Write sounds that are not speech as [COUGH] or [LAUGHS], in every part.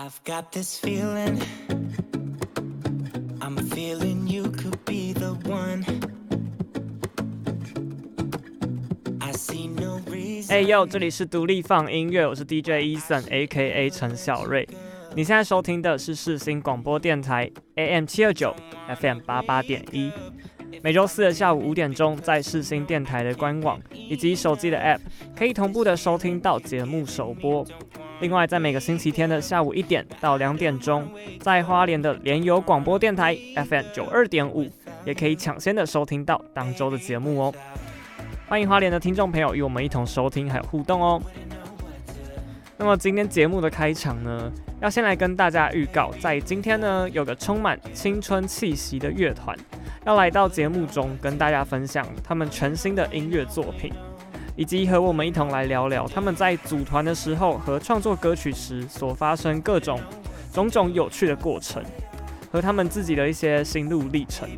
I've got this feeling, I'm feeling you could be the one. I see no reason. 哎呦，这里是独立放音乐，我是 DJ Eason，A.K.A. 陈小瑞。你现在收听的是世新广播电台 AM 七二九，FM 八八点一。每周四的下午五点钟，在世新电台的官网以及手机的 App，可以同步的收听到节目首播。另外，在每个星期天的下午一点到两点钟，在花莲的联友广播电台 FM 九二点五，也可以抢先的收听到当周的节目哦。欢迎花莲的听众朋友与我们一同收听还有互动哦。那么今天节目的开场呢，要先来跟大家预告，在今天呢，有个充满青春气息的乐团要来到节目中跟大家分享他们全新的音乐作品。以及和我们一同来聊聊他们在组团的时候和创作歌曲时所发生各种种种有趣的过程，和他们自己的一些心路历程。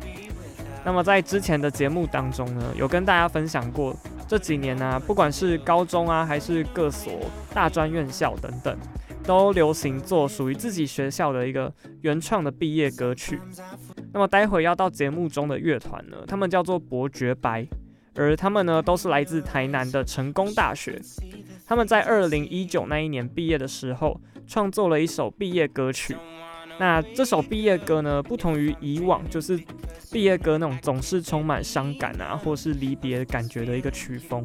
那么在之前的节目当中呢，有跟大家分享过这几年呢、不管是高中啊，还是各所大专院校等等，都流行做属于自己学校的一个原创的毕业歌曲。那么待会要到节目中的乐团呢，他们叫做伯爵白。而他们呢，都是来自台南的成功大学。他们在二零一九那一年毕业的时候，创作了一首毕业歌曲。那这首毕业歌呢，不同于以往就是毕业歌那种总是充满伤感啊，或是离别感觉的一个曲风，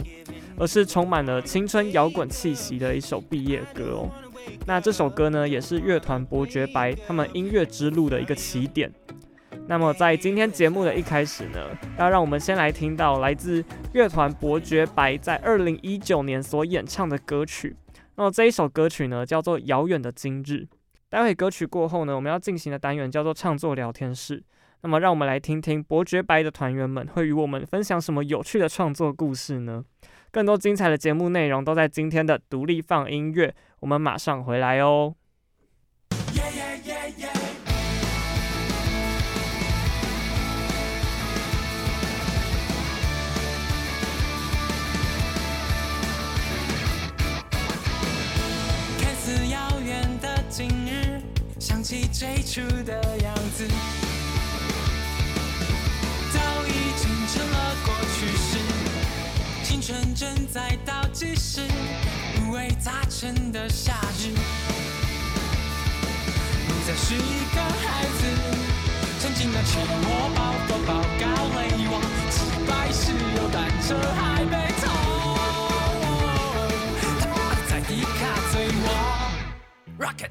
而是充满了青春摇滚气息的一首毕业歌哦。那这首歌呢，也是乐团伯爵白他们音乐之路的一个起点。那么在今天节目的一开始呢，要让我们先来听到来自乐团伯爵白在二零一九年所演唱的歌曲。那么这一首歌曲呢，叫做《遥远的今日》。待会歌曲过后呢，我们要进行的单元叫做创作聊天室。那么让我们来听听伯爵白的团员们会与我们分享什么有趣的创作故事呢？更多精彩的节目内容都在今天的独立放音乐。我们马上回来哦。最初的样子，早已经成了过去式。青春正在倒计时，五味杂陈的夏日。你再是一个孩子，曾经的赤裸抱头抱高泪望，骑白石又单车还被偷。在迪卡醉我，Rocket。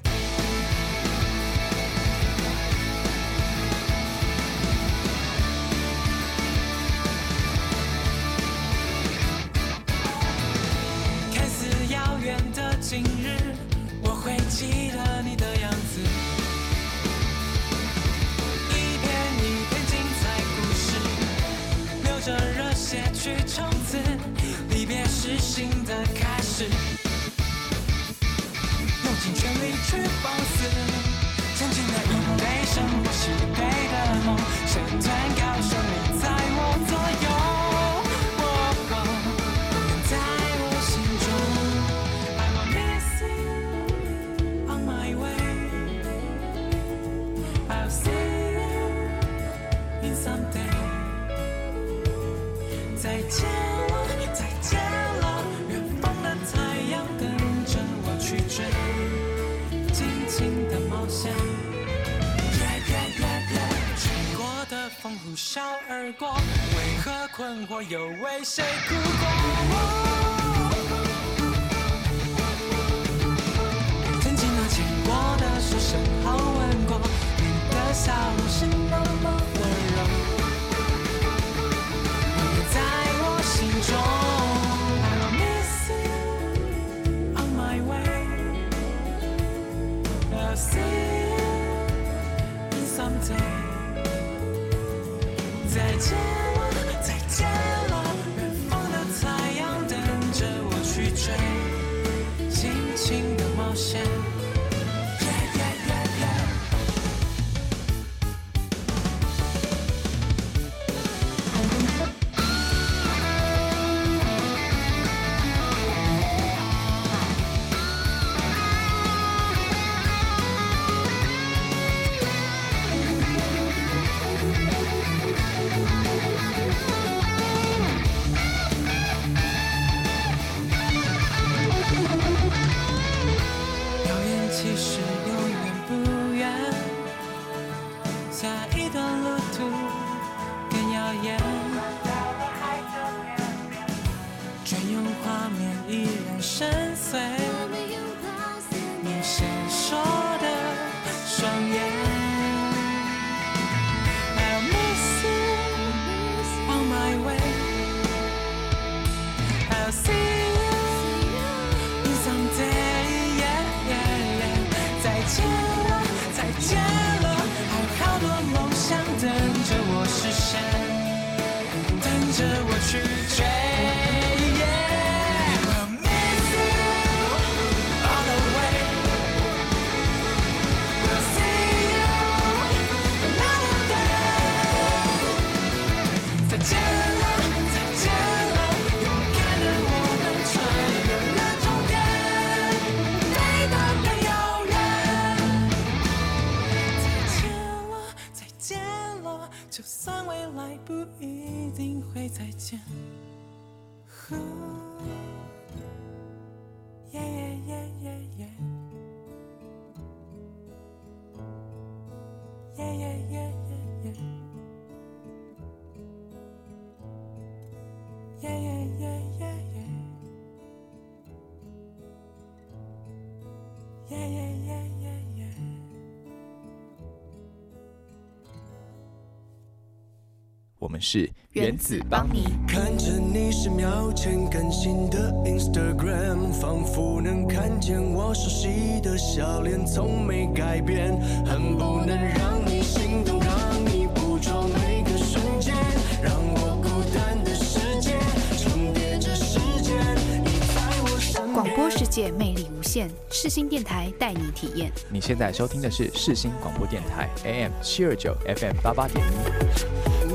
会记得你的样子，一篇一篇精彩故事，流着热血去冲刺，离别是新的开始，用尽全力去放肆，曾经那一杯生活是对的梦，谁断告诉而过，为何困惑又为谁哭过？曾经那牵过的手，身后吻过，你的笑容是那么再见。们是原子邦妮。看着你十秒前更新的 Instagram，仿佛能看见我熟悉的笑脸，从没改变，恨不能让你心动，让你捕捉每个瞬间，让我孤单的世界重叠着时间，你在我身边。广播世界魅力无限，世新电台带你体验。你现在收听的是世新广播电台 AM 七二九 FM 八八点一。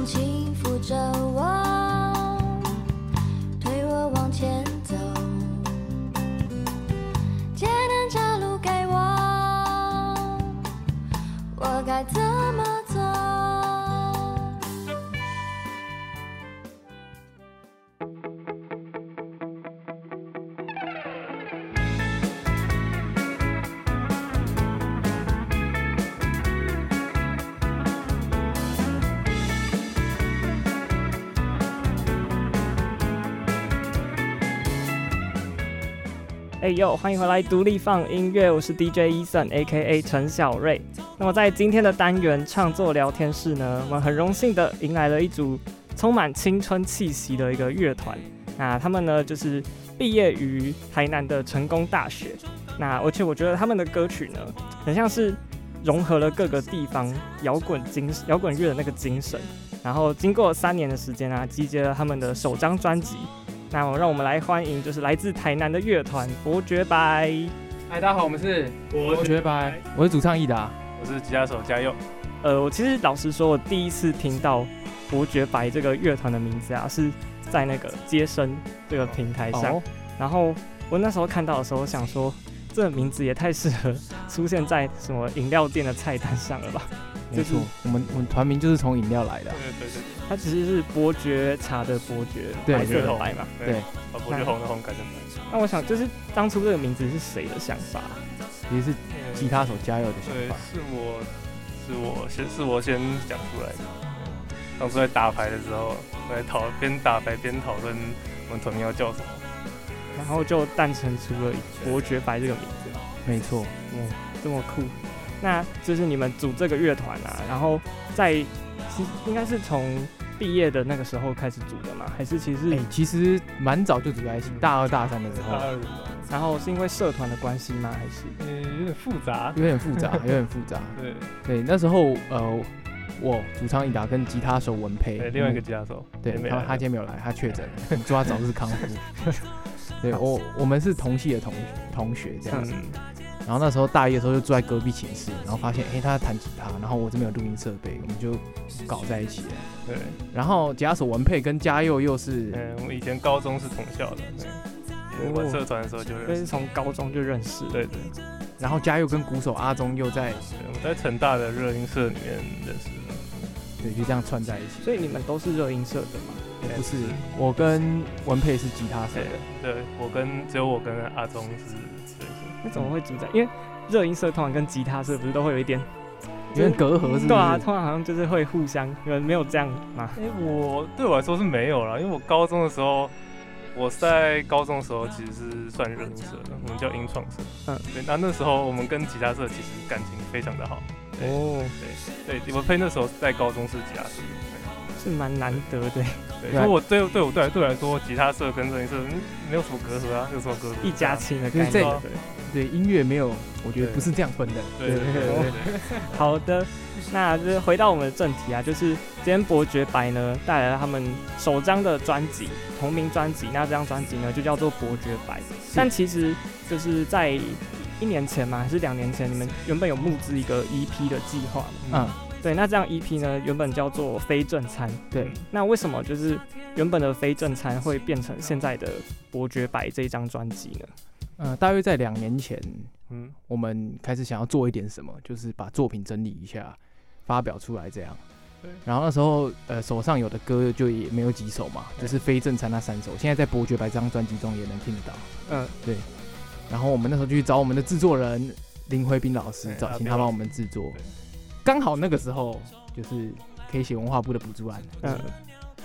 微哎呦，欢迎回来独立放音乐，我是 DJ Eason，A.K.A. 陈小瑞。那么在今天的单元创作聊天室呢，我们很荣幸的迎来了一组充满青春气息的一个乐团。那他们呢，就是毕业于台南的成功大学。那而且我觉得他们的歌曲呢，很像是融合了各个地方摇滚精摇滚乐的那个精神。然后经过三年的时间啊，集结了他们的首张专辑。那我让我们来欢迎，就是来自台南的乐团伯爵白。嗨，大家好，我们是伯爵白，我是主唱易达，我是吉他手嘉佑。呃，我其实老实说，我第一次听到伯爵白这个乐团的名字啊，是在那个街声这个平台上。哦、然后我那时候看到的时候，想说，这个名字也太适合出现在什么饮料店的菜单上了吧？没错，我们我们团名就是从饮料来的、啊。对对对，它其实是伯爵茶的伯爵，白色的白嘛。对，把伯爵红的红改成白。那我想，就是当初这个名字是谁的想法？其实是吉他手加油的想法。对，是我，是我先，是我先讲出来的。当初在打牌的时候，我在讨边打牌边讨论我们团名要叫什么，然后就诞生出了伯爵白这个名字。没错，嗯，这么酷。那就是你们组这个乐团啊，然后在其实应该是从毕业的那个时候开始组的嘛？还是其实？哎、欸，其实蛮早就组在一起，大二大三的时候。大二。然后是因为社团的关系吗？还是？呃、欸，有点复杂，有点复杂，[LAUGHS] 有点复杂。对对，那时候呃，我主唱一达跟吉他手文佩，对，另外一个吉他手，对，他他今天没有来，他确诊了，[LAUGHS] 祝他早日康复。[LAUGHS] 对我，我们是同系的同同学这样子。嗯然后那时候大一的时候就住在隔壁寝室，然后发现哎、欸、他在弹吉他，然后我这边有录音设备，我们就搞在一起了。对，然后吉他手文佩跟嘉佑又是，嗯，我们以前高中是同校的，对，玩社团的时候就认识，是从高中就认识。对对。然后嘉佑跟鼓手阿忠又在，我们在成大的热音社里面认识的。对，就这样串在一起。所以你们都是热音社的吗？不是，我跟文佩是吉他社的。对，对我跟只有我跟阿忠是。那怎么会组在？因为热音社通常跟吉他社不是都会有一点有点隔阂，是？对啊，通常好像就是会互相，你们没有这样吗？哎、欸，我对我来说是没有啦，因为我高中的时候，我在高中的时候其实是算热音社的，我们叫音创社。嗯，对，那那时候我们跟吉他社其实感情非常的好。哦，对对，我配那时候在高中是吉他社，是蛮难得的。对，所以我对对我对对我来说，吉他社跟热音社没有什么隔阂啊，有什么隔阂？一家亲的感觉。对音乐没有，我觉得不是这样分的。对对对，对，对，对，对。[LAUGHS] 好的，那就是回到我们的正题啊，就是今天伯爵白呢带来了他们首张的专辑，同名专辑。那这张专辑呢就叫做伯爵白。但其实就是在一年前嘛，还是两年前，你们原本有募资一个 EP 的计划嘛？嗯，对。那这样 EP 呢原本叫做非正餐。对。那为什么就是原本的非正餐会变成现在的伯爵白这一张专辑呢？呃，大约在两年前，嗯，我们开始想要做一点什么，就是把作品整理一下，发表出来这样。对。然后那时候，呃，手上有的歌就也没有几首嘛，就是非正餐那三首。现在在伯爵白这张专辑中也能听得到。嗯，对。然后我们那时候就去找我们的制作人林辉斌老师，找请他帮我们制作。刚好那个时候就是可以写文化部的补助案，嗯，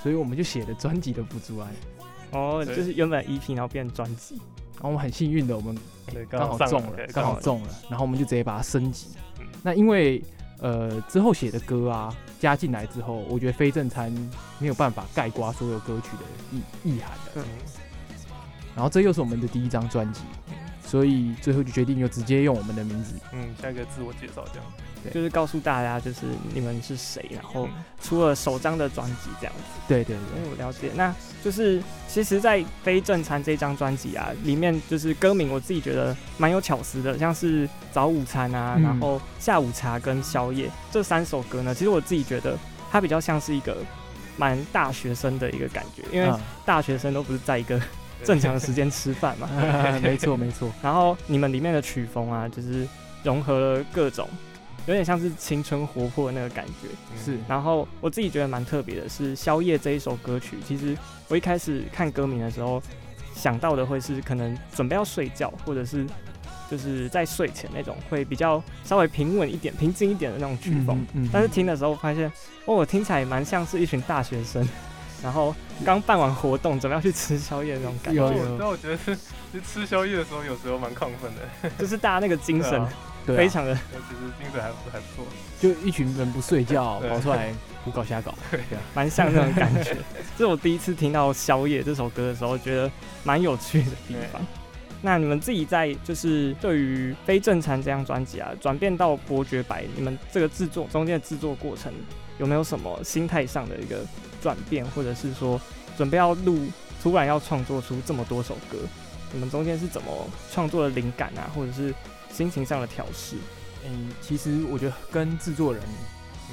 所以我们就写了专辑的补助案。哦，就是原本 EP 然后变专辑。然后我们很幸运的，我们刚好中了，刚好中了，然后我们就直接把它升级。那因为呃之后写的歌啊加进来之后，我觉得非正餐没有办法盖刮所有歌曲的意意涵的。嗯。然后这又是我们的第一张专辑，所以最后就决定就直接用我们的名字。嗯，下一个自我介绍这样。对就是告诉大家，就是你们是谁，然后出了首张的专辑这样子。对对对，我了解。那就是其实，在《非正餐》这张专辑啊，里面就是歌名，我自己觉得蛮有巧思的，像是早午餐啊，然后下午茶跟宵夜这三首歌呢，其实我自己觉得它比较像是一个蛮大学生的一个感觉，因为大学生都不是在一个正常的时间吃饭嘛。[LAUGHS] [LAUGHS] 没错没错。然后你们里面的曲风啊，就是融合了各种。有点像是青春活泼的那个感觉，是。然后我自己觉得蛮特别的是《宵夜》这一首歌曲，其实我一开始看歌名的时候，想到的会是可能准备要睡觉，或者是就是在睡前那种会比较稍微平稳一点、平静一点的那种曲风。嗯，嗯。但是听的时候发现，哦，我听起来蛮像是一群大学生，然后刚办完活动，准备要去吃宵夜那种感觉。有有。但我觉得是，是吃宵夜的时候，有时候蛮亢奋的，就是大家那个精神。非常的，其实精神还不还不错，就一群人不睡觉跑出来胡搞瞎搞，对啊，蛮像那种感觉。[LAUGHS] 这是我第一次听到《宵夜》这首歌的时候，觉得蛮有趣的地方。那你们自己在就是对于《非正常》这张专辑啊，转变到《伯爵白》，你们这个制作中间的制作过程有没有什么心态上的一个转变，或者是说准备要录，突然要创作出这么多首歌，你们中间是怎么创作的灵感啊，或者是？心情上的调试，嗯，其实我觉得跟制作人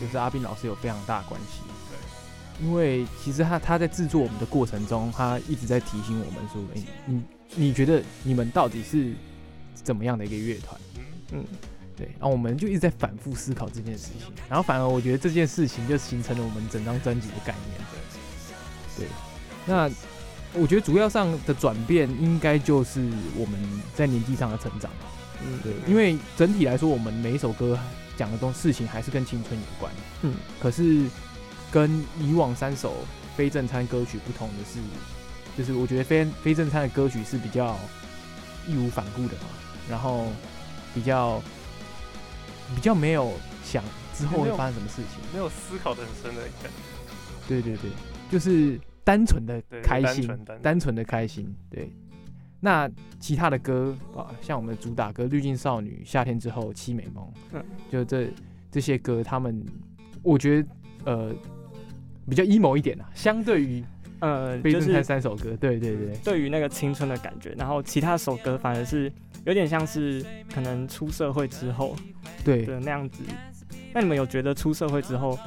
就是阿斌老师有非常大关系。对，因为其实他他在制作我们的过程中，他一直在提醒我们说：“哎，你你觉得你们到底是怎么样的一个乐团？”嗯，对。然后我们就一直在反复思考这件事情，然后反而我觉得这件事情就形成了我们整张专辑的概念。对，那我觉得主要上的转变应该就是我们在年纪上的成长。嗯，对，因为整体来说，我们每一首歌讲的东事情还是跟青春有关。嗯，可是跟以往三首非正餐歌曲不同的是，就是我觉得非非正餐的歌曲是比较义无反顾的嘛，然后比较比较没有想之后会发生什么事情，没有，思考的很深的感觉。对对对，就是单纯的开心，单纯的开心，对。那其他的歌啊，像我们的主打歌《滤镜少女》、《夏天之后》、《凄美梦》，嗯，就这这些歌，他们我觉得呃比较 emo 一点啊，相对于呃非正餐三首歌，对对对，对于那个青春的感觉，然后其他首歌反而是有点像是可能出社会之后对的那样子。那你们有觉得出社会之后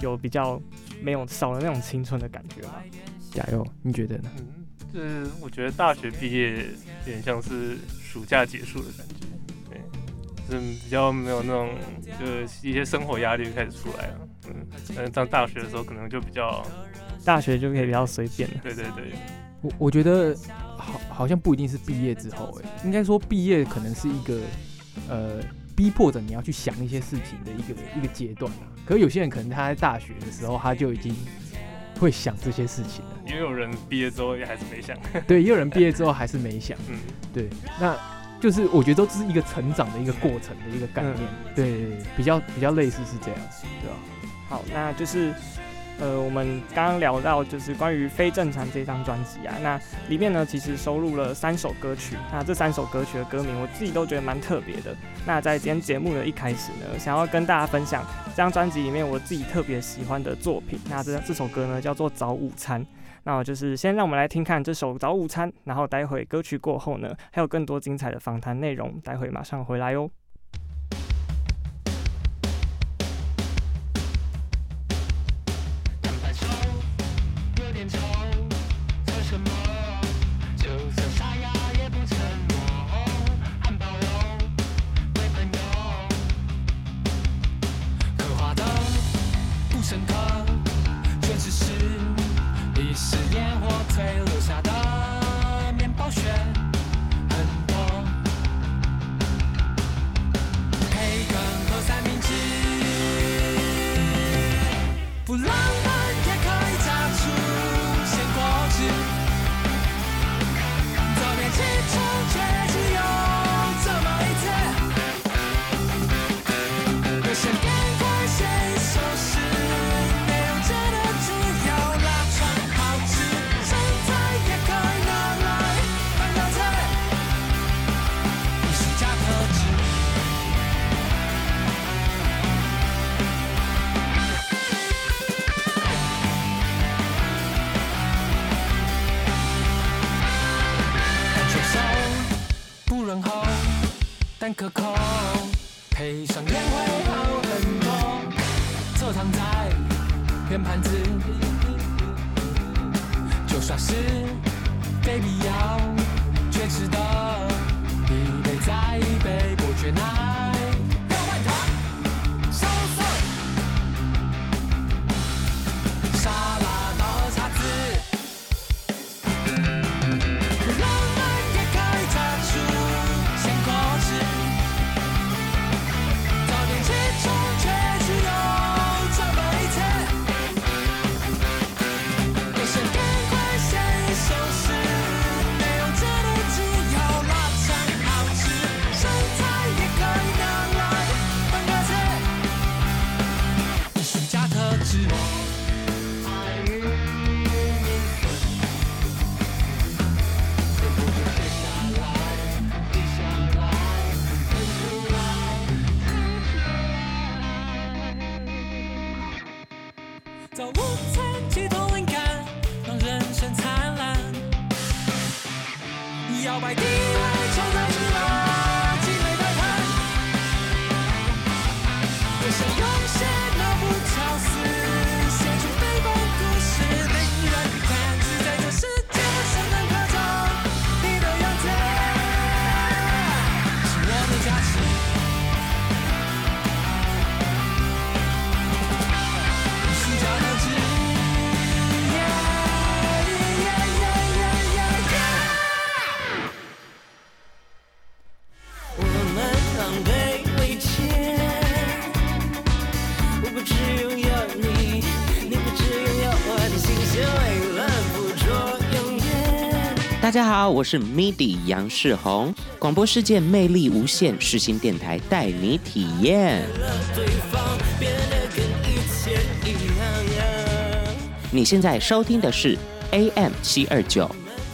有比较没有少了那种青春的感觉吗？加油，你觉得呢？嗯，就是，我觉得大学毕业有点像是暑假结束的感觉，对，就是比较没有那种，就是一些生活压力就开始出来了，嗯，但是上大学的时候可能就比较，大学就可以比较随便了，对对对，我我觉得好好像不一定是毕业之后，哎，应该说毕业可能是一个，呃，逼迫着你要去想一些事情的一个一个阶段啊，可是有些人可能他在大学的时候他就已经。会想这些事情了，也有人毕业之后也还是没想。[LAUGHS] 对，也有人毕业之后还是没想。嗯，对，那就是我觉得都是一个成长的一个过程的一个概念。嗯、对，比较比较类似是这样，对吧？好，那就是。呃，我们刚刚聊到就是关于非正常这张专辑啊，那里面呢其实收录了三首歌曲，那这三首歌曲的歌名我自己都觉得蛮特别的。那在今天节目的一开始呢，想要跟大家分享这张专辑里面我自己特别喜欢的作品。那这这首歌呢叫做《早午餐》，那我就是先让我们来听看这首《早午餐》，然后待会歌曲过后呢，还有更多精彩的访谈内容，待会马上回来哦。但可口，配上盐会好很多。侧躺在圆盘子，就算是非必要，却值得一杯再一杯伯爵奶。大家好，我是 MIDI 杨世宏，广播世界魅力无限，世新电台带你体验。你现在收听的是 AM 七二九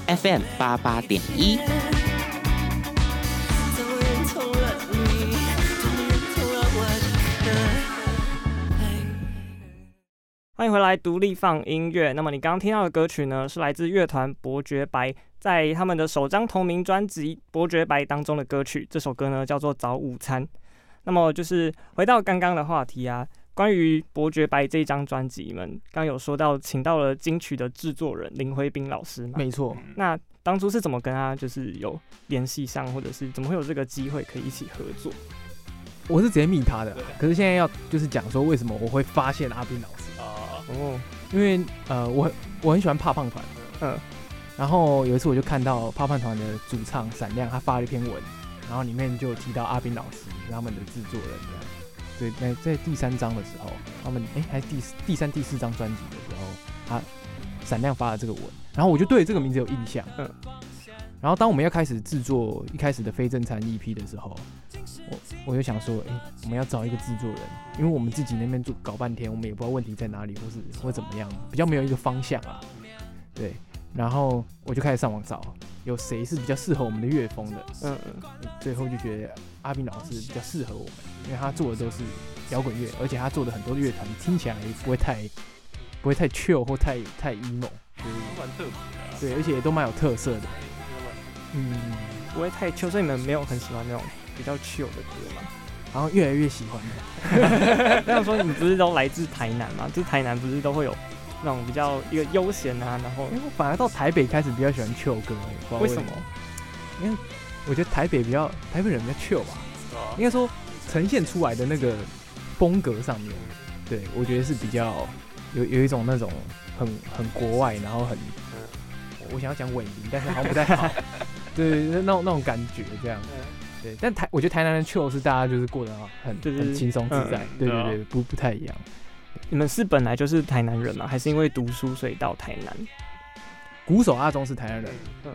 ，FM 八八点一。欢迎回来，独立放音乐。那么你刚刚听到的歌曲呢，是来自乐团伯爵白在他们的首张同名专辑《伯爵白》当中的歌曲。这首歌呢叫做《早午餐》。那么就是回到刚刚的话题啊，关于伯爵白这张专辑，你们刚有说到请到了金曲的制作人林辉斌老师嘛？没错。那当初是怎么跟他就是有联系上，或者是怎么会有这个机会可以一起合作？我是直接密他的，可是现在要就是讲说为什么我会发现阿斌老师。哦，因为呃，我很我很喜欢怕胖团，嗯，然后有一次我就看到泡泡团的主唱闪亮，他发了一篇文，然后里面就提到阿斌老师他们的制作人这样，对，在在第三章的时候，他们哎、还是第第三第四张专辑的时候，他闪亮发了这个文，然后我就对这个名字有印象，嗯，然后当我们要开始制作一开始的非正餐 EP 的时候。我我就想说，哎、我们要找一个制作人，因为我们自己那边做搞半天，我们也不知道问题在哪里，或是或怎么样，比较没有一个方向啊。对，然后我就开始上网找，有谁是比较适合我们的乐风的。嗯嗯。最后就觉得阿斌老师比较适合我们，因为他做的都是摇滚乐，而且他做的很多乐团听起来也不会太不会太 chill 或太太 emo，就是蛮特别的。对，而且也都蛮有特色的。嗯，不会太 chill，所以你们没有很喜欢那种。比较 chill 的歌吗，然后越来越喜欢的。这样说，你不是都来自台南吗？就是台南不是都会有那种比较一个悠闲啊，然后因为我反而到台北开始比较喜欢 chill 歌，为，为什么？因为我觉得台北比较台北人比较 chill 吧，啊、应该说呈现出来的那个风格上面，对我觉得是比较有有一种那种很很国外，然后很，我想要讲稳定，但是好像不太好，[LAUGHS] 对，那那种那种感觉这样。对，但台我觉得台南的 chill 是大家就是过得很就是很轻松自在，嗯、对对对，不不太一样。你们是本来就是台南人吗？还是因为读书所以到台南？鼓手阿忠是台南人，嗯，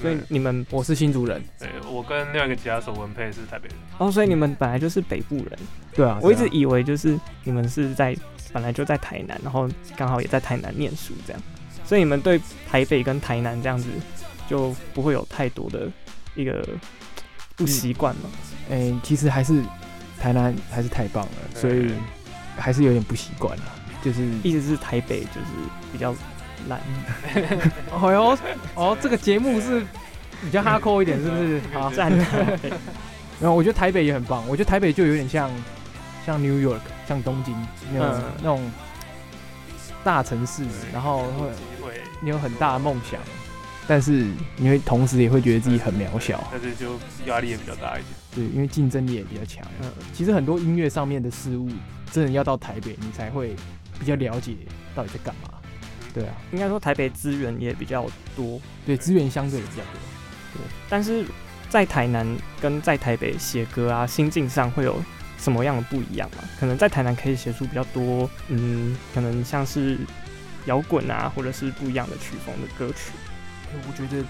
所以你们我是新竹人，对，我跟另外一个吉他手文佩是台北人。哦，所以你们本来就是北部人。对啊，我一直以为就是你们是在本来就在台南，然后刚好也在台南念书这样，所以你们对台北跟台南这样子就不会有太多的一个。不习惯嘛？哎、欸，其实还是台南还是太棒了，所以还是有点不习惯了。就是一直是台北就是比较烂。[LAUGHS] 哦哟，哦，这个节目是比较哈扣一点，是不是？[LAUGHS] 好赞。[LAUGHS] 然后我觉得台北也很棒，我觉得台北就有点像像 New York，像东京那种、嗯、那种大城市，然后会你有很大的梦想。但是你会同时也会觉得自己很渺小，但是就压力也比较大一点。对，因为竞争力也比较强。嗯，其实很多音乐上面的事物，真的要到台北你才会比较了解到底在干嘛。对啊，应该说台北资源也比较多，对，资源相对也比较多。对，但是在台南跟在台北写歌啊，心境上会有什么样的不一样吗？可能在台南可以写出比较多，嗯，可能像是摇滚啊，或者是不一样的曲风的歌曲。我觉得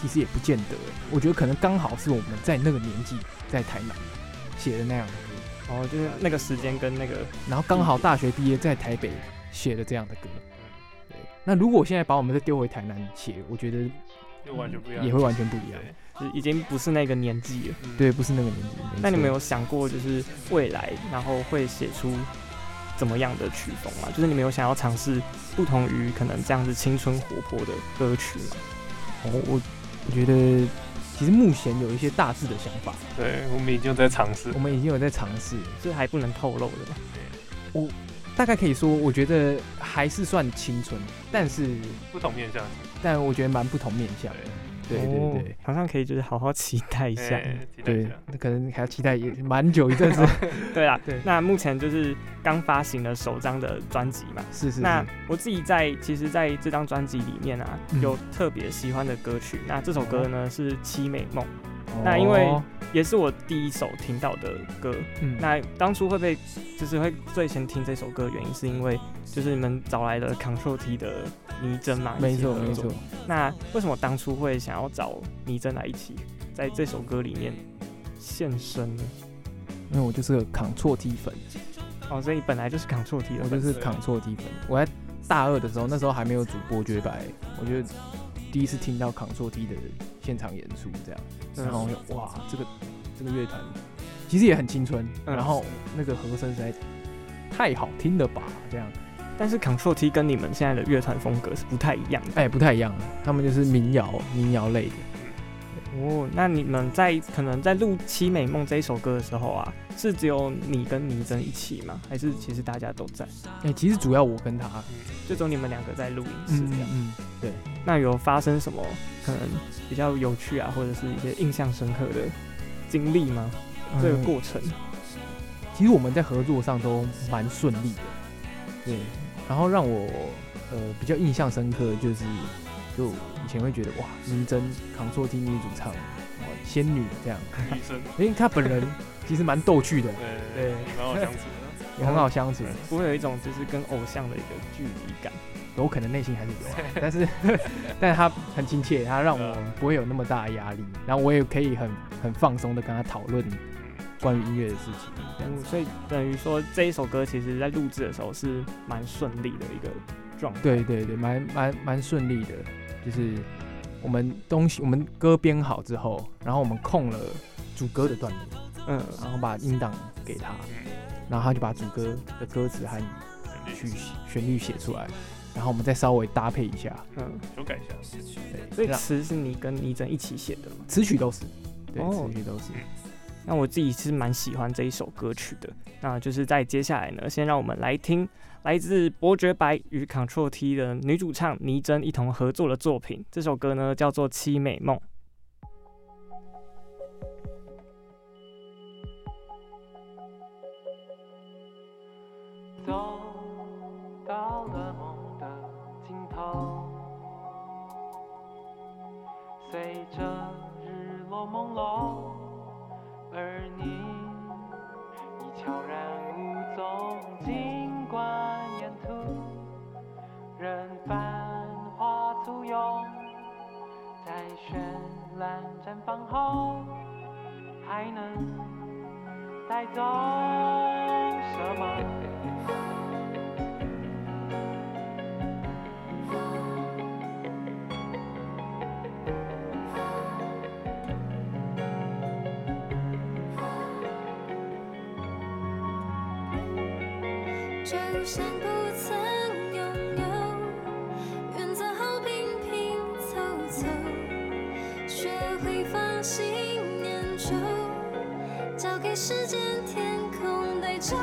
其实也不见得，我觉得可能刚好是我们在那个年纪在台南写的那样的歌，哦，就是那个时间跟那个，然后刚好大学毕业在台北写的这样的歌。对，那如果我现在把我们再丢回台南写，我觉得就完全不一样，也会完全不一样，就是已经不是那个年纪了。对，不是那个年纪。那你们有想过，就是未来然后会写出怎么样的曲风吗？就是你们有想要尝试不同于可能这样子青春活泼的歌曲吗？哦，我我觉得其实目前有一些大致的想法。对，我们已经有在尝试，我们已经有在尝试，这还不能透露的吧？我大概可以说，我觉得还是算青春，但是不同面向，但我觉得蛮不同面向的。对对对，好像可以就是好好期待一下。欸、一下对，那可能还要期待也蛮久一阵子。[LAUGHS] 对啊，对。那目前就是刚发行了首张的专辑嘛。是，是是。那我自己在其实在这张专辑里面啊，有特别喜欢的歌曲。嗯、那这首歌呢是《凄美梦》。哦。那因为也是我第一首听到的歌。嗯。那当初会被就是会最先听这首歌的原因，是因为就是你们找来的 Control T 的倪真嘛，没错没错。那为什么当初会想要找倪真来一起在这首歌里面现身呢？因为我就是个扛错 T 粉，哦，所以你本来就是扛错 T 的，我就是扛错 T 粉。我在大二的时候，那时候还没有主播绝白，我觉得第一次听到扛错 T 的现场演出这样，然后哇，这个这个乐团其实也很青春，然后那个和声实在太好听了吧，这样。但是 Control T 跟你们现在的乐团风格是不太一样的，哎、欸，不太一样，他们就是民谣、民谣类的。哦，那你们在可能在录《凄美梦》这一首歌的时候啊，是只有你跟倪真一起吗？还是其实大家都在？哎、欸，其实主要我跟他，就只有你们两个在录音室这样。嗯，嗯，对。那有发生什么可能比较有趣啊，或者是一些印象深刻的经历吗？嗯、这个过程，其实我们在合作上都蛮顺利的。对。然后让我呃比较印象深刻的就是，就以前会觉得哇，倪真扛错 T 女主唱，仙女这样，[LAUGHS] 女生，因为她本人其实蛮逗趣的，对，对，蛮好相处的，[LAUGHS] 也很好相处，不会有一种就是跟偶像的一个距离感，有可能内心还是有，[LAUGHS] 但是，[LAUGHS] 但是他很亲切，他让我不会有那么大的压力，然后我也可以很很放松的跟他讨论。关于音乐的事情，嗯，所以等于说这一首歌其实在录制的时候是蛮顺利的一个状态。对对对，蛮蛮蛮顺利的，就是我们东西我们歌编好之后，然后我们空了主歌的段落，嗯，然后把音档给他，然后他就把主歌的歌词和曲旋律写出来，然后我们再稍微搭配一下，嗯，修改一下词曲。对，所以词是你跟倪真一起写的吗？词曲都是，对，词、哦、曲都是。那我自己是蛮喜欢这一首歌曲的，那就是在接下来呢，先让我们来听来自伯爵白与 Control T 的女主唱倪真一同合作的作品，这首歌呢叫做《凄美梦》。随着日落朦胧。而你已悄然无踪，尽管沿途任繁花簇拥，在绚烂绽放后，还能带走什么？会放心念旧，交给时间天空带着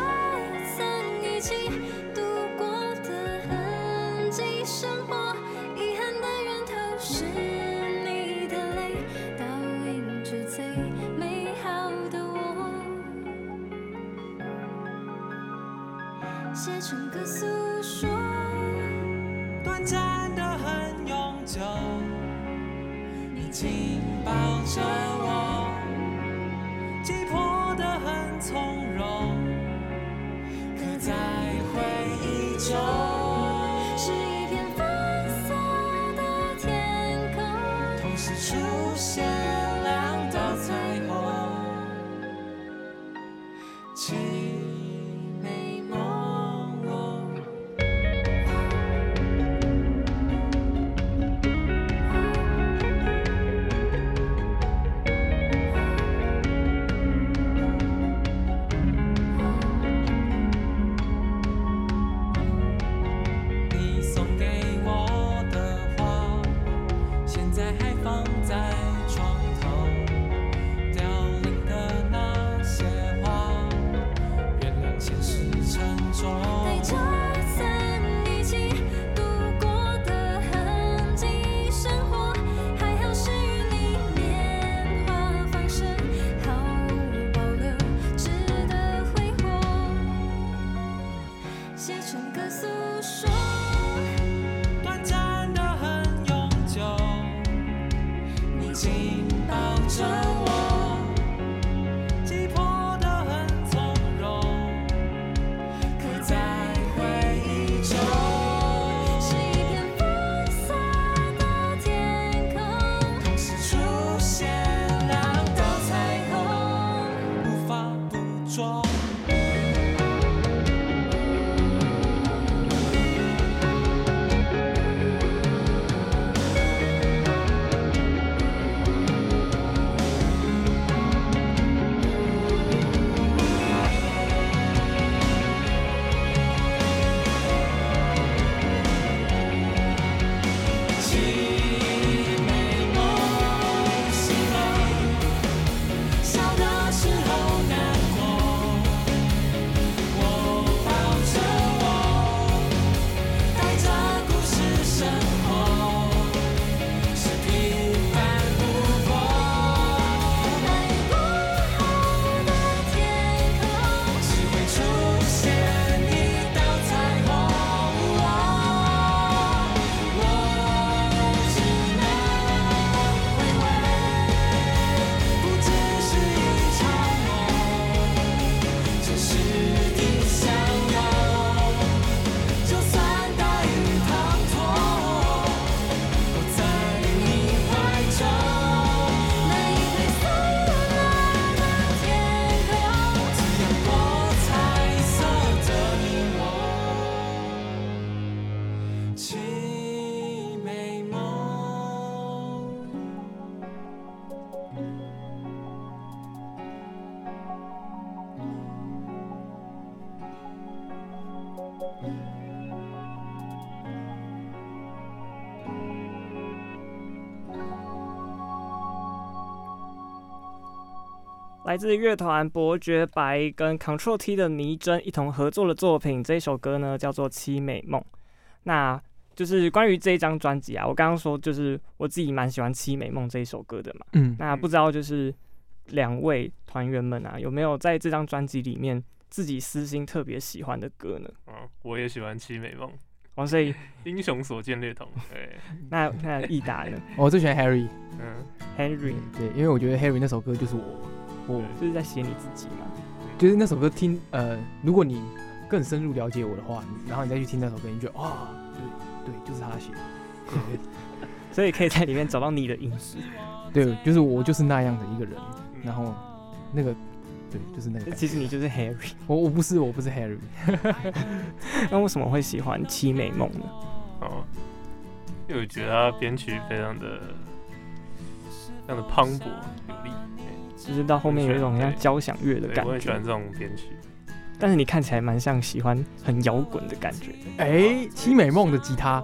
曾一起度过的痕迹生活，遗憾的源头是你的泪，倒映着最美好的我。写成歌诉说，短暂的很永久，你紧抱着我，击破的很从容，刻在回忆中。来自乐团伯爵白跟 Control T 的倪真一同合作的作品，这一首歌呢叫做《凄美梦》。那就是关于这一张专辑啊，我刚刚说就是我自己蛮喜欢《凄美梦》这一首歌的嘛。嗯，那不知道就是两位团员们啊，有没有在这张专辑里面自己私心特别喜欢的歌呢？嗯，我也喜欢《凄美梦》。哦，所以英雄所见略同。对，那那益达呢？[LAUGHS] 我最喜欢 Harry。嗯，Harry。对，因为我觉得 Harry 那首歌就是我。我就是在写你自己嘛，就是那首歌听，呃，如果你更深入了解我的话，然后你再去听那首歌，你觉得哇，对对，就是他写的，所以可以在里面找到你的影子。[LAUGHS] 对，就是我就是那样的一个人，然后那个，对，就是那个。其实你就是 Harry，我我不是我不是 Harry，[LAUGHS] 那为什么会喜欢《七美梦》呢？哦，因为我觉得他编曲非常的，非常的磅礴有力。就是到后面有一种像交响乐的感觉，我很喜欢这种编曲。但是你看起来蛮像喜欢很摇滚的感觉。哎，《凄美梦》的吉他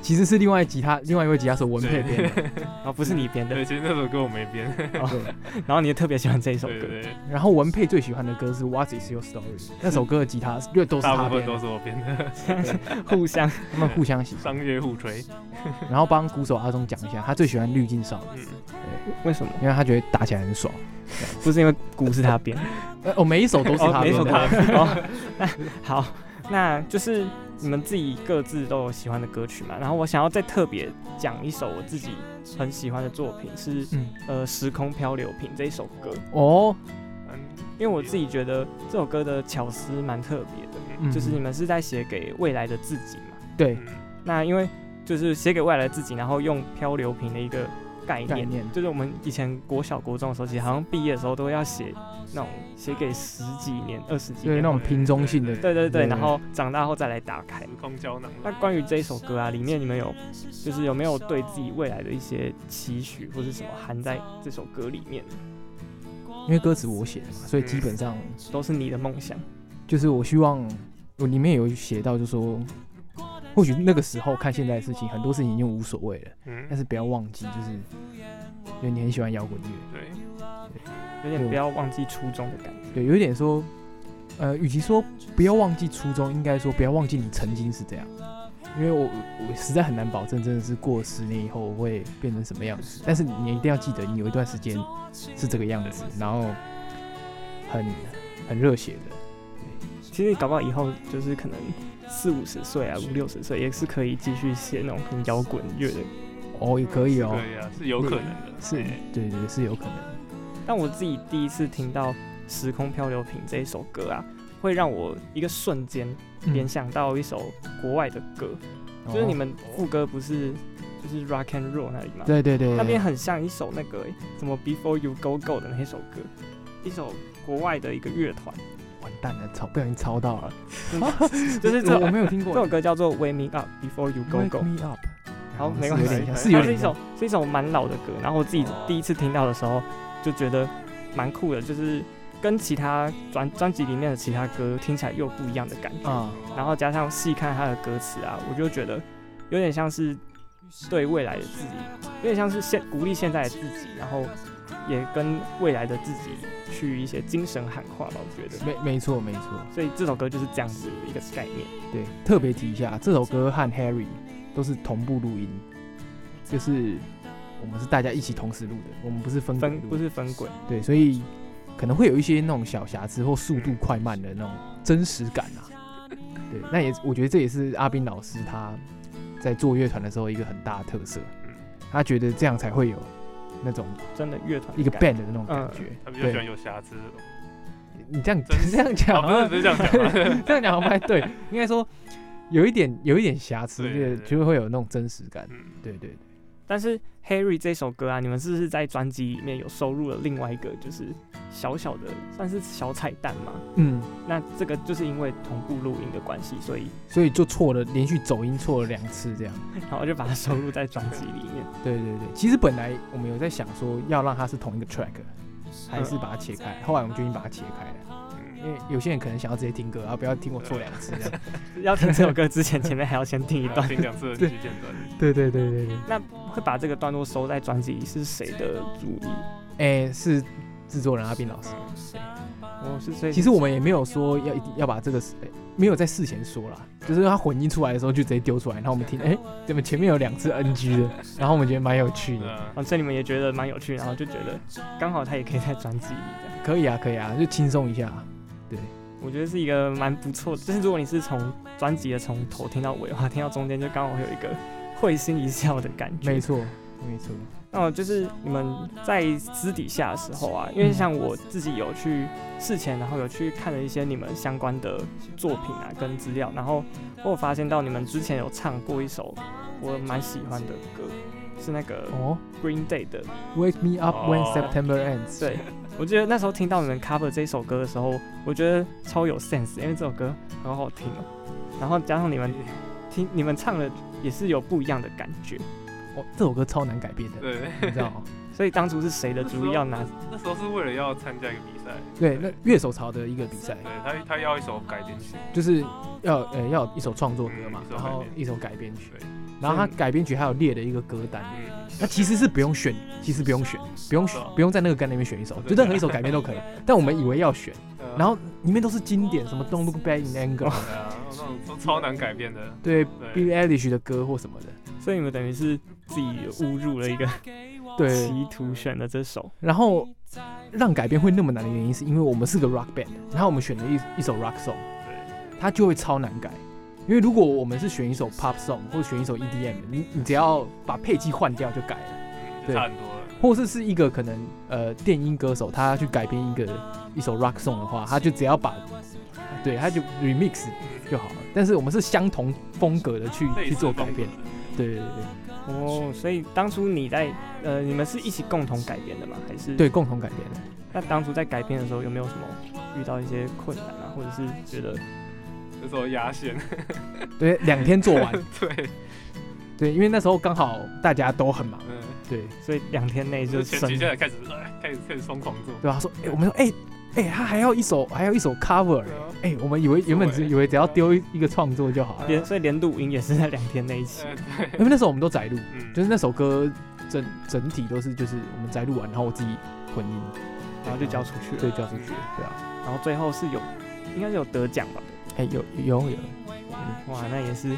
其实是另外吉他，另外一位吉他手文佩编的，然后 [LAUGHS] 不是你编的。对，其实那首歌我没编。然后你也特别喜欢这一首歌。然后文佩最喜欢的歌是《What Is Your Story》，那首歌的吉他因为都是他编，大部分都是我编的。[LAUGHS] 互相，他们互相喜欢，商业互吹。然后帮鼓手阿忠讲一下，他最喜欢《滤镜少女》。为什么？因为他觉得打起来很爽，不是因为鼓是他编，哦，每一首都是他编的。哦，好，那就是你们自己各自都有喜欢的歌曲嘛。然后我想要再特别讲一首我自己很喜欢的作品，是、嗯、呃《时空漂流瓶》这一首歌哦。因为我自己觉得这首歌的巧思蛮特别的，嗯、就是你们是在写给未来的自己嘛。对。那因为就是写给未来的自己，然后用漂流瓶的一个。概念，概念就是我们以前国小国中的时候，其实好像毕业的时候都要写那种写给十几年、二十几年，对那种瓶中性的。对对对，然后长大后再来打开。时空胶囊。那关于这一首歌啊，里面你们有就是有没有对自己未来的一些期许或者什么含在这首歌里面？因为歌词我写的嘛，所以基本上都是你的梦想。就是我希望我里面有写到，就是说。或许那个时候看现在的事情，很多事情已经无所谓了。嗯，但是不要忘记，就是因为你很喜欢摇滚乐。对，有点不要忘记初衷的感觉。对，有一点说，呃，与其说不要忘记初衷，应该说不要忘记你曾经是这样。因为我我实在很难保证，真的是过十年以后会变成什么样子。但是你一定要记得，你有一段时间是这个样子，然后很很热血的。对，其实你搞不好以后就是可能。四五十岁啊，五六十岁也是可以继续写那种很摇滚乐的哦，也可以哦，对啊，是有可能的，是，对对对，是有可能的。但我自己第一次听到《时空漂流瓶》这一首歌啊，会让我一个瞬间联想到一首国外的歌，嗯、就是你们副歌不是就是 Rock and Roll 那里吗？对对对，那边很像一首那个什么 Before You Go Go 的那首歌。一首国外的一个乐团。完蛋了，抄不小心抄到了，[LAUGHS] 就是这我没有听过这首歌叫做《Wake Me Up Before You Go Go》。Wake Me Up，好，没关系，是有点，是一首是一首蛮老的歌。然后我自己第一次听到的时候，就觉得蛮酷的，就是跟其他专专辑里面的其他歌听起来又不一样的感觉。啊，然后加上细看它的歌词啊，我就觉得有点像是对未来的自己，有点像是现鼓励现在的自己，然后也跟未来的自己。去一些精神喊话吧，我觉得没没错没错，所以这首歌就是这样子的一个概念。对，特别提一下，这首歌和 Harry 都是同步录音，就是我们是大家一起同时录的，我们不是分分不是分轨。对，所以可能会有一些那种小瑕疵或速度快慢的那种真实感啊。[LAUGHS] 对，那也我觉得这也是阿斌老师他在做乐团的时候一个很大的特色，他觉得这样才会有。那种真的乐团一个 band 的那种感觉，他比较喜欢有瑕疵。你这样这样讲，不是这样讲，这样讲 [LAUGHS] 不太对。应该说有一点有一点瑕疵，就就会有那种真实感。对对。但是 Harry 这首歌啊，你们是不是在专辑里面有收录了另外一个，就是小小的算是小彩蛋嘛？嗯，那这个就是因为同步录音的关系，所以所以就错了，连续走音错了两次这样，[LAUGHS] 然后就把它收录在专辑里面。[LAUGHS] 对对对，其实本来我们有在想说要让它是同一个 track，还是把它切开，后来我们决定把它切开了。因为有些人可能想要直接听歌，然后不要听我错两次这样。[LAUGHS] 要听这首歌之前，前面还要先听一段，听两次的区间段。对对对对对。那会把这个段落收在专辑里是谁的主意？哎、欸，是制作人阿斌老师。哦，是所以其实我们也没有说要一定要把这个，欸、没有在事前说啦，就是他混音出来的时候就直接丢出来，然后我们听，哎、欸，怎么前面有两次 NG 的，然后我们觉得蛮有趣的，哦，所以你们也觉得蛮有趣，然后就觉得刚好他也可以在专辑里的，可以啊，可以啊，就轻松一下。对，我觉得是一个蛮不错的，就是如果你是从专辑的从头听到尾的话，听到中间就刚好会有一个会心一笑的感觉。没错，没错。那就是你们在私底下的时候啊，因为像我自己有去事前，然后有去看了一些你们相关的作品啊跟资料，然后我有发现到你们之前有唱过一首我蛮喜欢的歌，是那个哦 Green Day 的 Wake Me Up When September Ends。对。我觉得那时候听到你们 cover 这首歌的时候，我觉得超有 sense，因为这首歌很好听哦。然后加上你们听你们唱的也是有不一样的感觉。哦，这首歌超难改编的，对，你知道吗？[LAUGHS] 所以当初是谁的主意要拿？那时候是为了要参加一个比赛。对，那乐手潮的一个比赛。对他，他要一首改编曲，就是要呃要一首创作歌嘛，然后一首改编曲。然后他改编曲还有列的一个歌单，他其实是不用选，其实不用选，不用选，不用在那个歌单里面选一首，就任何一首改编都可以。但我们以为要选，然后里面都是经典，什么 Don't Look Back in Anger，啊，那种都超难改编的。对，Billie Eilish 的歌或什么的，所以你们等于是自己误入了一个对歧途选了这首。然后让改编会那么难的原因，是因为我们是个 rock band，然后我们选了一一首 rock song，它就会超难改。因为如果我们是选一首 pop song 或者选一首 EDM，你你只要把配器换掉就改了，对，差很多了。或是是一个可能呃电音歌手他去改编一个一首 rock song 的话，他就只要把对他就 remix 就好了。但是我们是相同风格的去去做改编，对对对对。哦，所以当初你在呃你们是一起共同改编的吗？还是对共同改编的？那当初在改编的时候有没有什么遇到一些困难啊，或者是觉得？那时候压线，对，两天做完，[LAUGHS] 对，对，因为那时候刚好大家都很忙，嗯，对，所以两天内就前几天开始，开始开始疯狂做，对他说，哎，我们说，哎，哎，他还要一首，还要一首 cover，哎，我们以为原本只以为只要丢一个创作就好了，连所以连录音也是在两天内一起，[LAUGHS] 因为那时候我们都宅录，就是那首歌整整体都是就是我们宅录完，然后我自己混音，然后就交出去了，对，交出去，对啊，然后最后是有，应该是有得奖吧。哎、欸，有有有、嗯，哇，那也是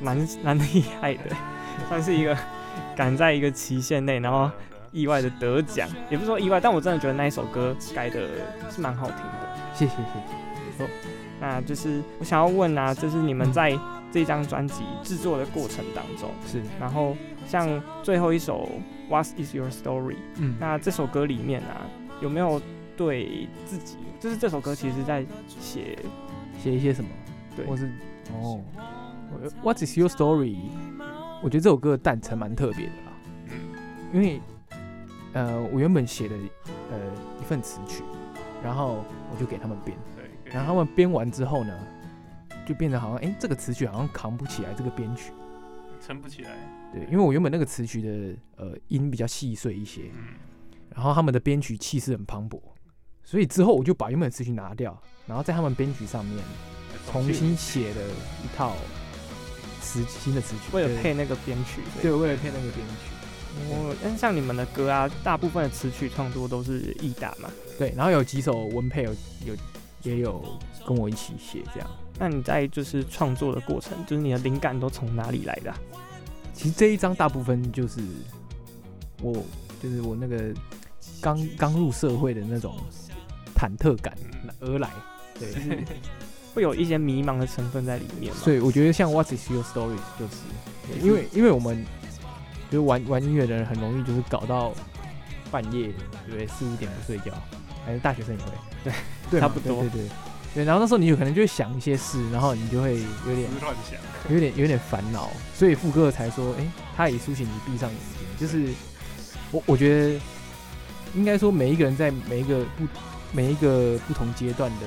蛮蛮厉害的，算是一个赶在一个期限内，然后意外的得奖，也不是说意外，但我真的觉得那一首歌改的是蛮好听的。谢谢谢谢。哦，那就是我想要问啊，就是你们在这张专辑制作的过程当中，是，然后像最后一首 What is your story？嗯，那这首歌里面啊，有没有对自己，就是这首歌其实在写。写一些什么？对，或是哦，What is your story？我觉得这首歌的诞辰蛮特别的啦。嗯，因为呃，我原本写的呃一份词曲，然后我就给他们编，对，然后他们编完之后呢，就变得好像哎、欸，这个词曲好像扛不起来这个编曲，撑不起来。对，因为我原本那个词曲的呃音比较细碎一些，嗯、然后他们的编曲气势很磅礴，所以之后我就把原本的词曲拿掉，然后在他们编曲上面重新写了一套词新的词曲，为了配那个编曲，对，为了配那个编曲。我，但像你们的歌啊，大部分的词曲创作都是易达嘛？对，然后有几首文配有有也有跟我一起写这样。那你在就是创作的过程，就是你的灵感都从哪里来的啊？其实这一张大部分就是我，就是我那个刚刚入社会的那种忐忑感而来，对，[LAUGHS] 会有一些迷茫的成分在里面嘛。所以我觉得像 What is your story 就是，因为因为我们。就玩玩音乐的人很容易就是搞到半夜，对不对？四五点不睡觉，还是大学生也会，对，对差不多，对对对，对。然后那时候你有可能就会想一些事，然后你就会有点乱想，有点有点烦恼。所以副歌才说，哎、欸，他已苏醒，你闭上眼睛。就是我我觉得应该说，每一个人在每一个不每一个不同阶段的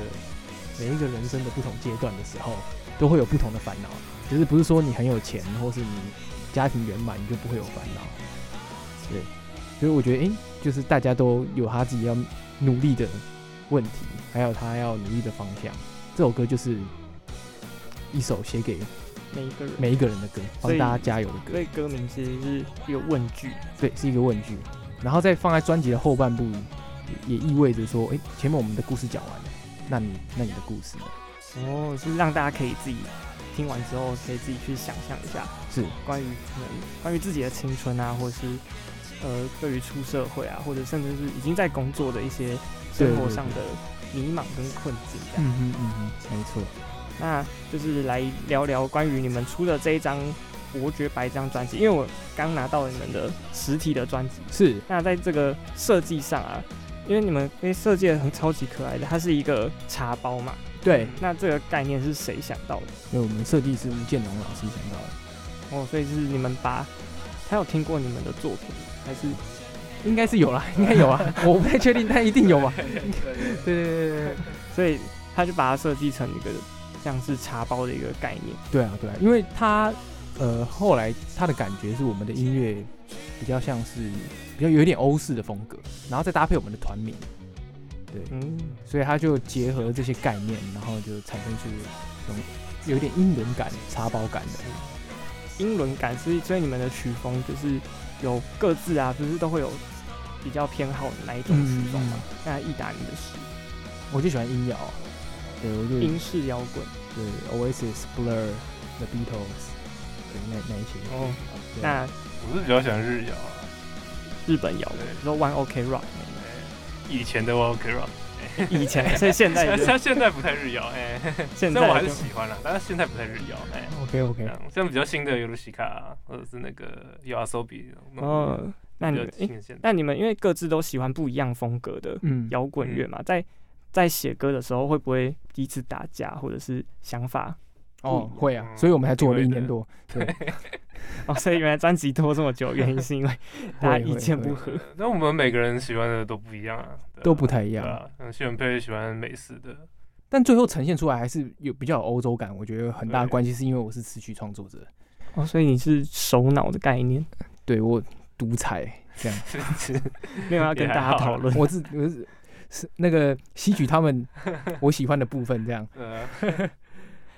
每一个人生的不同阶段的时候，都会有不同的烦恼。就是不是说你很有钱，或是你。家庭圆满，你就不会有烦恼。对，所以我觉得，哎、欸，就是大家都有他自己要努力的问题，还有他要努力的方向。这首歌就是一首写给每一个人每一个人的歌，帮大家加油的歌。所以歌名其实是一个问句，对，是一个问句。然后再放在专辑的后半部，也意味着说，哎、欸，前面我们的故事讲完了，那你那你的故事呢？哦，是让大家可以自己。听完之后，可以自己去想象一下，是关于关于自己的青春啊，或者是呃，对于出社会啊，或者甚至是已经在工作的一些生活上的迷茫跟困境。嗯嗯嗯嗯，没错。那就是来聊聊关于你们出的这一张《伯爵白》这张专辑，因为我刚拿到你们的实体的专辑。是。那在这个设计上啊，因为你们可以设计的很超级可爱的，它是一个茶包嘛。对，那这个概念是谁想到的？因为我们设计师吴建龙老师想到的。哦，所以是你们把，他有听过你们的作品，还是应该是有啦，[LAUGHS] 应该有啊，[LAUGHS] 我不太确定，但一定有吧。对对对对对，所以他就把它设计成一个像是茶包的一个概念。对啊，对啊，因为他呃后来他的感觉是我们的音乐比较像是比较有一点欧式的风格，然后再搭配我们的团名。对，嗯，所以它就结合了这些概念，然后就产生出这种有点英伦感、茶包感的英伦感。所以，所以你们的曲风就是有各自啊，就是都会有比较偏好的哪一种曲风嘛？那意大利的是，我就喜欢音摇，对，我就英式摇滚，对，Oasis、Blur、The Beatles，对，那那一些。哦，那我是比较喜欢日摇啊，日本摇，说 One OK Rock。以前的 One OK Rock，以前，所以现在他 [LAUGHS] 现在不太日谣，哎，现在我还是喜欢了，但是现在不太日谣，哎，OK OK，像比较新的尤鲁西卡，或者是那个 YOASOBI，哦，那你们，那你们因为各自都喜欢不一样风格的摇滚乐嘛，在在写歌的时候会不会彼此打架，或者是想法？哦，会啊，所以我们才做了一年多，对。[LAUGHS] 哦，所以原来专辑拖这么久，原因是因为 [LAUGHS] 大家意见不合。[LAUGHS] 那我们每个人喜欢的都不一样啊，都不太一样。嗯，谢文佩喜欢美式的，但最后呈现出来还是有比较有欧洲感。我觉得很大的关系是因为我是词曲创作者，哦，所以你是首脑的概念，对我独裁这样，[LAUGHS] 没有要跟大家讨论。我是我是是那个吸取他们我喜欢的部分这样。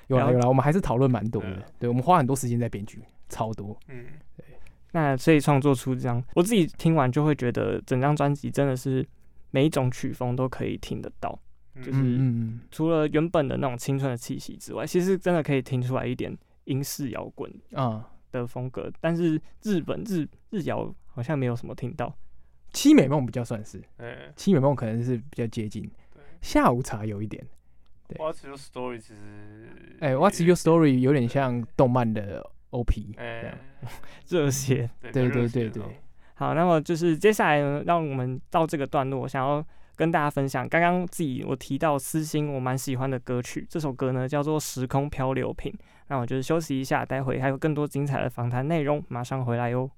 有啦有啦，我们还是讨论蛮多的，对，我们花很多时间在编曲。超多，嗯，对，那所以创作出这张，我自己听完就会觉得整张专辑真的是每一种曲风都可以听得到，就是除了原本的那种青春的气息之外，其实真的可以听出来一点英式摇滚啊。的风格，但是日本日日摇好像没有什么听到，七美梦比较算是，哎，七美梦可能是比较接近，下午茶有一点，对，What's your story 其实，哎，What's your story 有点像动漫的。OP，哎，热血，对对对对对。好，那么就是接下来呢，让我们到这个段落，想要跟大家分享刚刚自己我提到私心我蛮喜欢的歌曲，这首歌呢叫做《时空漂流瓶》。那我就是休息一下，待会还有更多精彩的访谈内容，马上回来哟。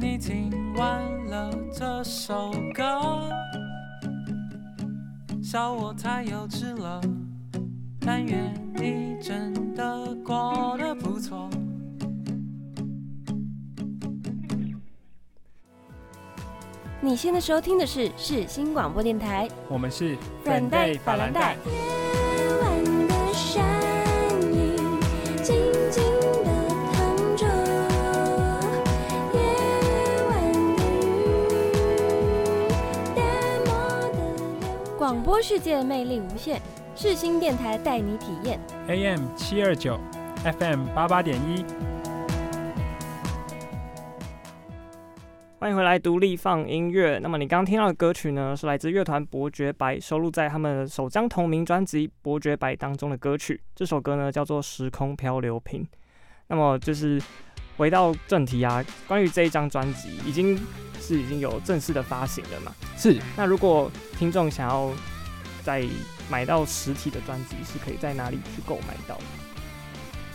你听完了这首歌，笑我太幼稚了，但愿你真的过得不错。你现在收听的是世新广播电台，我们是软带法兰带。广播世界魅力无限，世新电台带你体验。AM 七二九，FM 八八点一。欢迎回来，独立 FUN 音乐。那么你刚刚听到的歌曲呢，是来自乐团伯爵白收录在他们首张同名专辑《伯爵白》当中的歌曲。这首歌呢叫做《时空漂流瓶》。那么就是回到正题啊，关于这一张专辑，已经是已经有正式的发行了嘛？是。那如果听众想要再买到实体的专辑，是可以在哪里去购买到？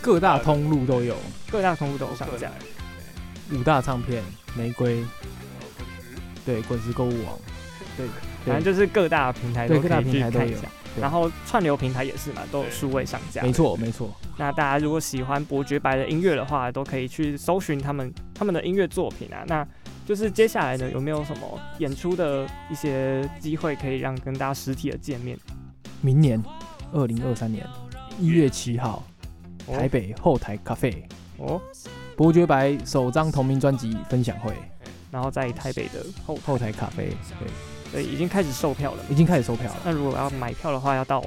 各大通路都有，各大通路都有上架。五大唱片、玫瑰，对，滚石购物网，对，反正就是各大平台都可以去看一下。然后串流平台也是嘛，都有数位上架。没错，没错。那大家如果喜欢伯爵白的音乐的话，都可以去搜寻他们他们的音乐作品啊。那就是接下来呢，有没有什么演出的一些机会可以让跟大家实体的见面？明年二零二三年一月七号，台北后台咖啡哦。伯爵白首张同名专辑分享会，然后在台北的后后台咖啡，对，所以已经开始售票了，已经开始售票了。那如果要买票的话，要到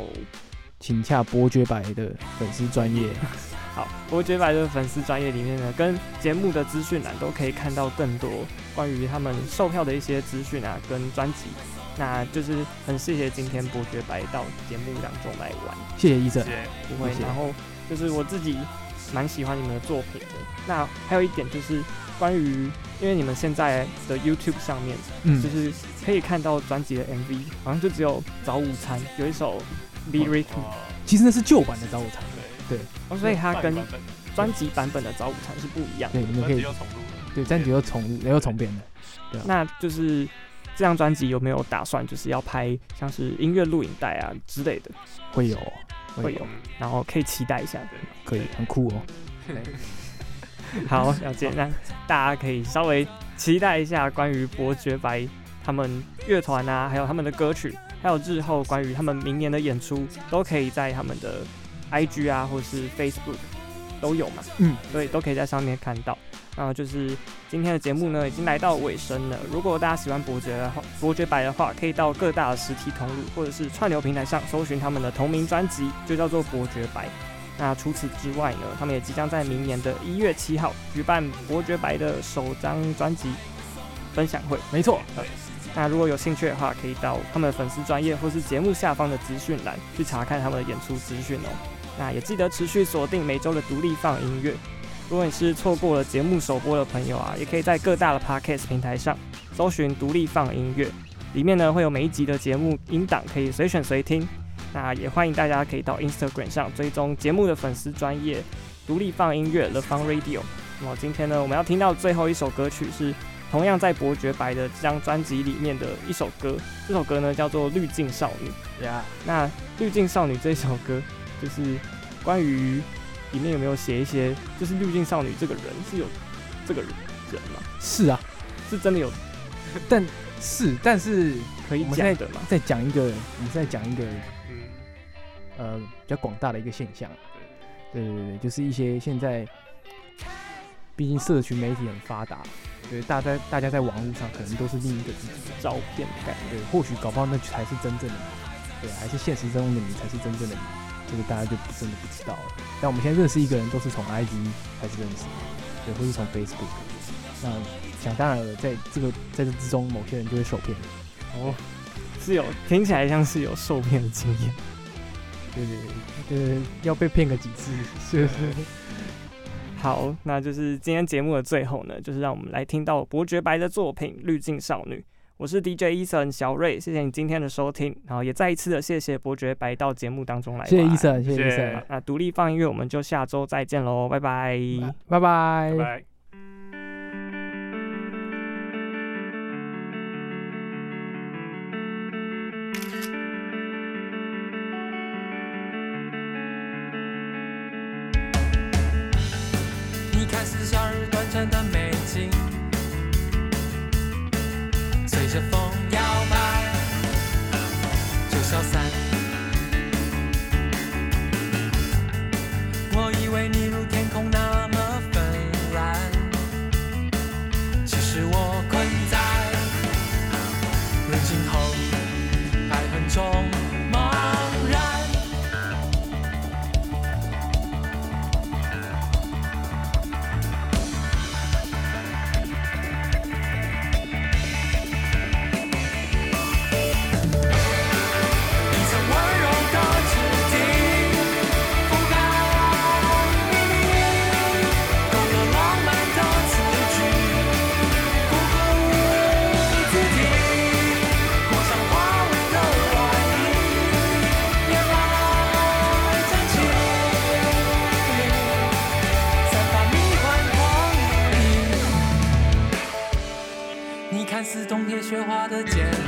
请洽伯爵白的粉丝专业。[LAUGHS] 好，伯爵白的粉丝专业里面呢，跟节目的资讯栏都可以看到更多关于他们售票的一些资讯啊，跟专辑。那就是很谢谢今天伯爵白到节目当中来玩，谢谢医生，不会。然后就是我自己。蛮喜欢你们的作品的。那还有一点就是关于，因为你们现在的 YouTube 上面，嗯，就是可以看到专辑的 MV，好像就只有早午餐有一首 Lyric，其实那是旧版的早午餐，对，哦，所以它跟专辑版本的早午餐是不一样的。对，你们可以对，专辑又重又重编的。对，那就是这张专辑有没有打算就是要拍像是音乐录影带啊之类的？会有。会有，然后可以期待一下，可以，很酷哦。[LAUGHS] 好，了解，那大家可以稍微期待一下关于伯爵白他们乐团啊，还有他们的歌曲，还有日后关于他们明年的演出，都可以在他们的 IG 啊，或是 Facebook 都有嘛。嗯，所以都可以在上面看到。然后就是今天的节目呢，已经来到尾声了。如果大家喜欢伯爵的话，伯爵白的话，可以到各大的实体通路或者是串流平台上搜寻他们的同名专辑，就叫做伯爵白。那除此之外呢，他们也即将在明年的一月七号举办伯爵白的首张专辑分享会。没错。那如果有兴趣的话，可以到他们的粉丝专业或是节目下方的资讯栏去查看他们的演出资讯哦。那也记得持续锁定每周的独立放音乐。如果你是错过了节目首播的朋友啊，也可以在各大的 Podcast 平台上搜寻独立放音乐，里面呢会有每一集的节目音档可以随选随听。那也欢迎大家可以到 Instagram 上追踪节目的粉丝专业独立放音乐 The Fun Radio。那么今天呢，我们要听到最后一首歌曲是同样在伯爵白的这张专辑里面的一首歌，这首歌呢叫做《滤镜少女》。那《滤镜少女》这首歌就是关于。里面有没有写一些，就是滤镜少女这个人是有这个人吗？是啊，是真的有，但是但是可以讲的嘛？再讲一个，你再讲一个，嗯，呃，比较广大的一个现象，对对对，就是一些现在，毕竟社群媒体很发达，对，大家大家在网络上可能都是另一个自己的照片的感觉，对，或许搞不好那才是真正的你，对，还是现实中的你才是真正的你。这个大家就真的不知道了。但我们现在认识一个人，都是从 IG 开始认识，对，或是从 Facebook。那想当然了，在这个在这之中，某些人就会受骗。哦，是有听起来像是有受骗的经验。对对对，就是要被骗个几次，是不是？[LAUGHS] 好，那就是今天节目的最后呢，就是让我们来听到伯爵白的作品《滤镜少女》。我是 DJ Eason 小瑞，谢谢你今天的收听，然后也再一次的谢谢伯爵白到节目当中来。谢谢 Eason，谢谢 Eason。那独立 FUN 音乐，我们就下周再见喽，拜拜，拜拜，拜拜。的美景，随着风喧哗的街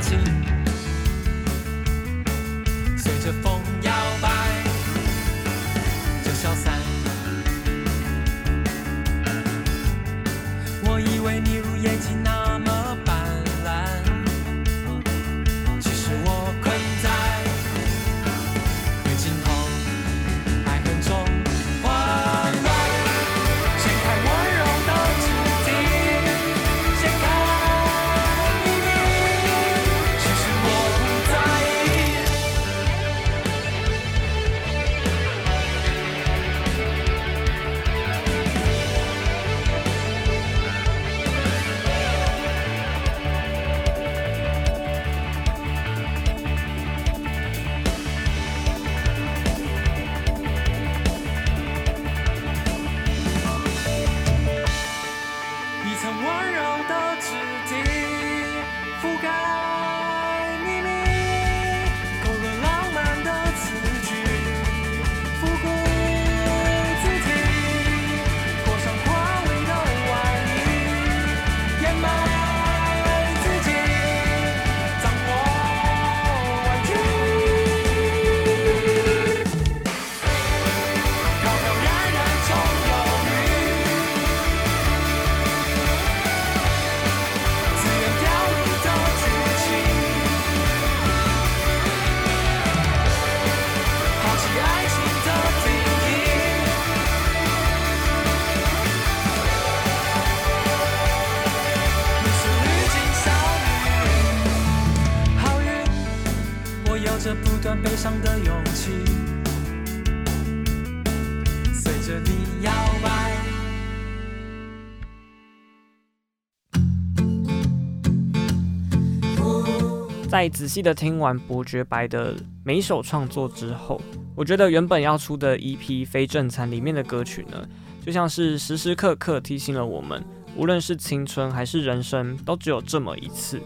在仔细的听完伯爵白的每首创作之后，我觉得原本要出的 EP《非正餐》里面的歌曲呢，就像是时时刻刻提醒了我们，无论是青春还是人生，都只有这么一次。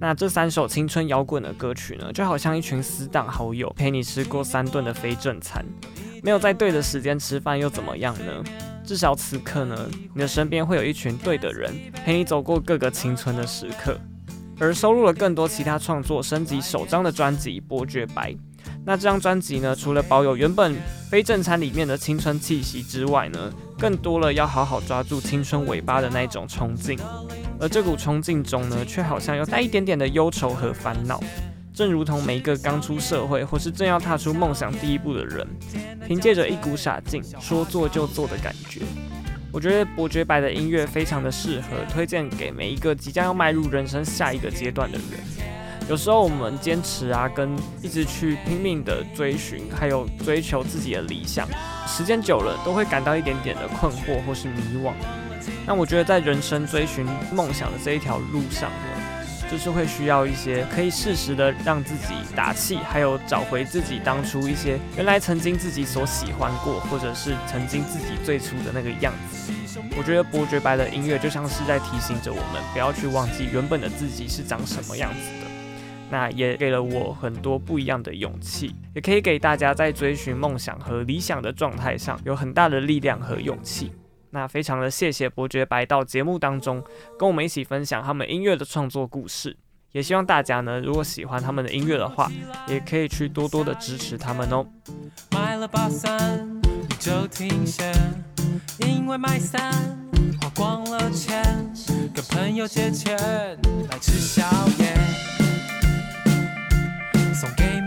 那这三首青春摇滚的歌曲呢，就好像一群死党好友陪你吃过三顿的非正餐，没有在对的时间吃饭又怎么样呢？至少此刻呢，你的身边会有一群对的人陪你走过各个青春的时刻。而收录了更多其他创作，升级首张的专辑《伯爵白》。那这张专辑呢，除了保有原本非正餐里面的青春气息之外呢，更多了要好好抓住青春尾巴的那种冲劲。而这股冲劲中呢，却好像又带一点点的忧愁和烦恼。正如同每一个刚出社会或是正要踏出梦想第一步的人，凭借着一股傻劲，说做就做的感觉。我觉得伯爵白的音乐非常的适合推荐给每一个即将要迈入人生下一个阶段的人。有时候我们坚持啊，跟一直去拼命的追寻，还有追求自己的理想，时间久了都会感到一点点的困惑或是迷惘。那我觉得在人生追寻梦想的这一条路上，就是会需要一些可以适时的让自己打气，还有找回自己当初一些原来曾经自己所喜欢过，或者是曾经自己最初的那个样子。我觉得伯爵白的音乐就像是在提醒着我们，不要去忘记原本的自己是长什么样子的。那也给了我很多不一样的勇气，也可以给大家在追寻梦想和理想的状态上有很大的力量和勇气。那非常的谢谢伯爵白到节目当中跟我们一起分享他们音乐的创作故事，也希望大家呢，如果喜欢他们的音乐的话，也可以去多多的支持他们哦。买了把伞，你就停下因为买伞花光了钱，跟朋友借钱来吃宵夜，送给。